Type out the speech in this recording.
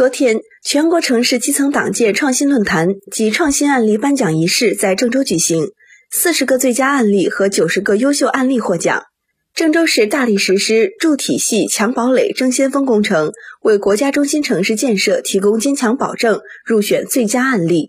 昨天，全国城市基层党建创新论坛及创新案例颁奖仪式在郑州举行，四十个最佳案例和九十个优秀案例获奖。郑州市大力实施筑体系、强堡垒、争先锋工程，为国家中心城市建设提供坚强保证，入选最佳案例。